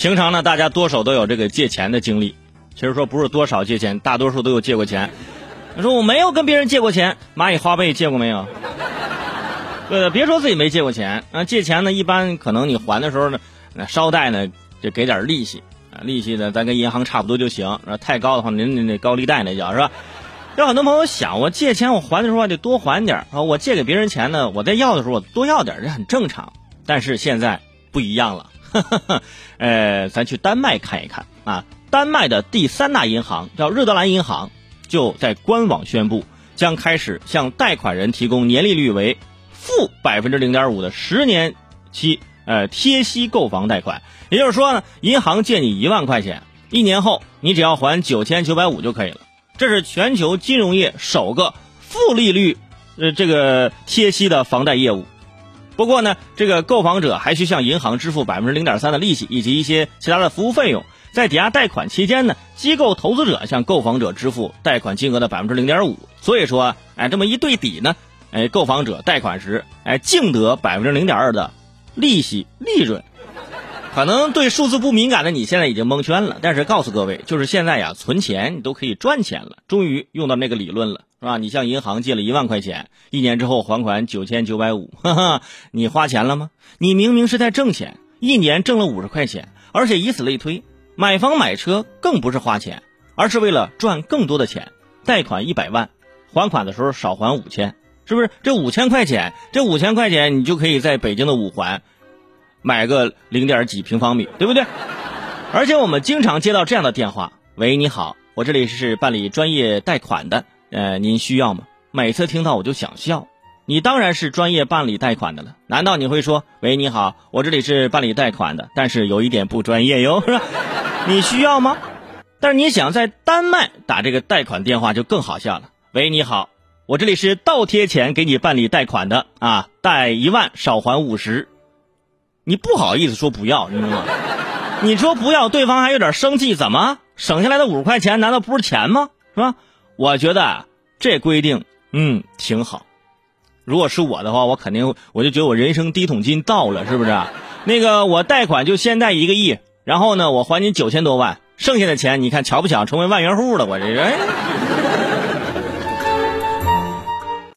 平常呢，大家多少都有这个借钱的经历。其实说不是多少借钱，大多数都有借过钱。说我没有跟别人借过钱，蚂蚁花呗借过没有？对的别说自己没借过钱啊，借钱呢，一般可能你还的时候呢，那捎带呢就给点利息啊，利息呢咱跟银行差不多就行。太高的话，您那那高利贷那叫是吧？有很多朋友想，我借钱我还的时候得多还点啊，我借给别人钱呢，我在要的时候我多要点，这很正常。但是现在不一样了，呃，咱去丹麦看一看啊。丹麦的第三大银行叫日德兰银行，就在官网宣布，将开始向贷款人提供年利率为负百分之零点五的十年期呃贴息购房贷款。也就是说呢，银行借你一万块钱，一年后你只要还九千九百五就可以了。这是全球金融业首个负利率呃这个贴息的房贷业务。不过呢，这个购房者还需向银行支付百分之零点三的利息以及一些其他的服务费用。在抵押贷款期间呢，机构投资者向购房者支付贷款金额的百分之零点五，所以说，哎，这么一对比呢，哎，购房者贷款时，哎，净得百分之零点二的利息利润。可能对数字不敏感的你现在已经蒙圈了，但是告诉各位，就是现在呀，存钱你都可以赚钱了，终于用到那个理论了，是吧？你向银行借了一万块钱，一年之后还款九千九百五，哈哈，你花钱了吗？你明明是在挣钱，一年挣了五十块钱，而且以此类推。买房买车更不是花钱，而是为了赚更多的钱。贷款一百万，还款的时候少还五千，是不是？这五千块钱，这五千块钱你就可以在北京的五环买个零点几平方米，对不对？而且我们经常接到这样的电话：“喂，你好，我这里是办理专业贷款的，呃，您需要吗？”每次听到我就想笑。你当然是专业办理贷款的了，难道你会说：“喂，你好，我这里是办理贷款的，但是有一点不专业哟，是吧？”你需要吗？但是你想在丹麦打这个贷款电话就更好笑了。喂，你好，我这里是倒贴钱给你办理贷款的啊，贷一万少还五十，你不好意思说不要，你知道吗？你说不要，对方还有点生气，怎么省下来的五十块钱难道不是钱吗？是吧？我觉得这规定嗯挺好。如果是我的话，我肯定我就觉得我人生第一桶金到了，是不是？那个我贷款就先贷一个亿。然后呢，我还你九千多万，剩下的钱你看巧不巧成为万元户了？我这人。